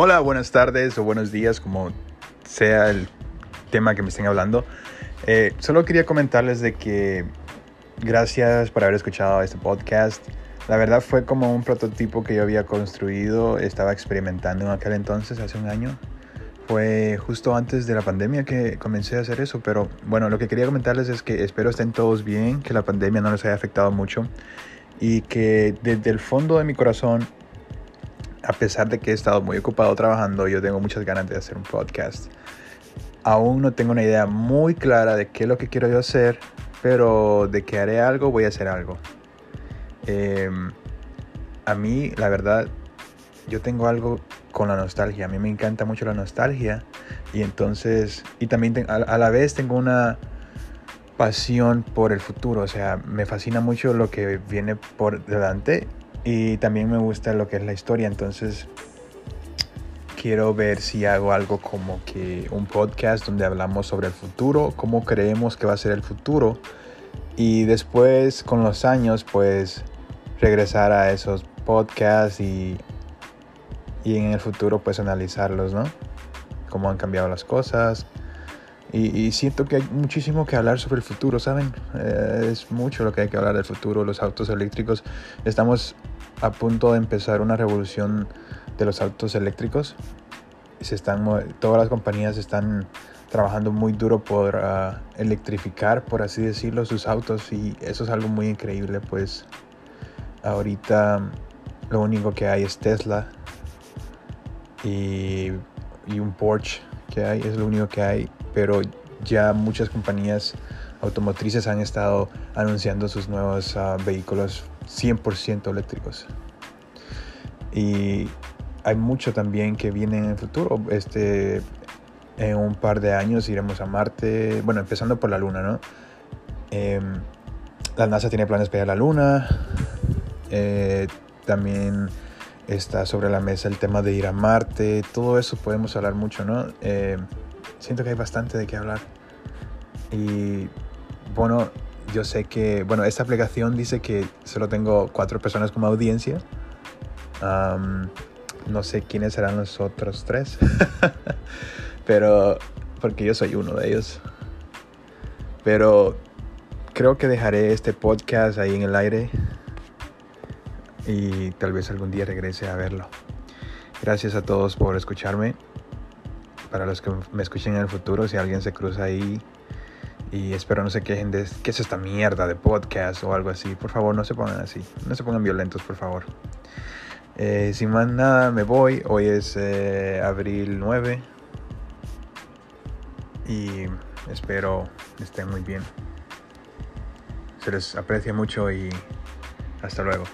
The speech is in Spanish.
Hola, buenas tardes o buenos días, como sea el tema que me estén hablando. Eh, solo quería comentarles de que gracias por haber escuchado este podcast. La verdad fue como un prototipo que yo había construido, estaba experimentando en aquel entonces, hace un año. Fue justo antes de la pandemia que comencé a hacer eso, pero bueno, lo que quería comentarles es que espero estén todos bien, que la pandemia no les haya afectado mucho y que desde el fondo de mi corazón a pesar de que he estado muy ocupado trabajando, yo tengo muchas ganas de hacer un podcast. Aún no tengo una idea muy clara de qué es lo que quiero yo hacer, pero de que haré algo, voy a hacer algo. Em, a mí, la verdad, yo tengo algo con la nostalgia. A mí me encanta mucho la nostalgia. Y entonces, y también a la vez tengo una pasión por el futuro. O sea, me fascina mucho lo que viene por delante y también me gusta lo que es la historia, entonces quiero ver si hago algo como que un podcast donde hablamos sobre el futuro, cómo creemos que va a ser el futuro. Y después con los años pues regresar a esos podcasts y, y en el futuro pues analizarlos, ¿no? Cómo han cambiado las cosas. Y, siento que hay muchísimo que hablar sobre el futuro, ¿saben? Eh, es mucho lo que hay que hablar del futuro, los autos eléctricos. Estamos a punto de empezar una revolución de los autos eléctricos. Se están, todas las compañías están trabajando muy duro por ah, electrificar, por así decirlo, sus autos y eso es algo muy increíble. Pues ahorita lo único que hay es Tesla y, y un Porsche hay, es lo único que hay, pero ya muchas compañías automotrices han estado anunciando sus nuevos ah, vehículos 100% eléctricos. Y hay mucho también que viene en el futuro. Este, en un par de años iremos a Marte, bueno, empezando por la Luna, ¿no? Em, la NASA tiene planes para la Luna. Eh, también está sobre la mesa el tema de ir a Marte. Todo eso podemos hablar mucho, ¿no? Em, siento que hay bastante de qué hablar. Y bueno, yo sé que, bueno, esta aplicación dice que solo tengo cuatro personas como audiencia. no sé quiénes serán los otros tres, pero porque yo soy uno de ellos. Pero creo que dejaré este podcast ahí en el aire y tal vez algún día regrese a verlo. Gracias a todos por escucharme. Para los que me escuchen en el futuro, si alguien se cruza ahí y espero no se quejen de qué es esta mierda de podcast o algo así. Por favor, no se pongan así. No se pongan violentos, por favor. Eh, sin más nada, me voy. Hoy es eh, abril 9. Y espero estén muy bien. Se les aprecia mucho y hasta luego.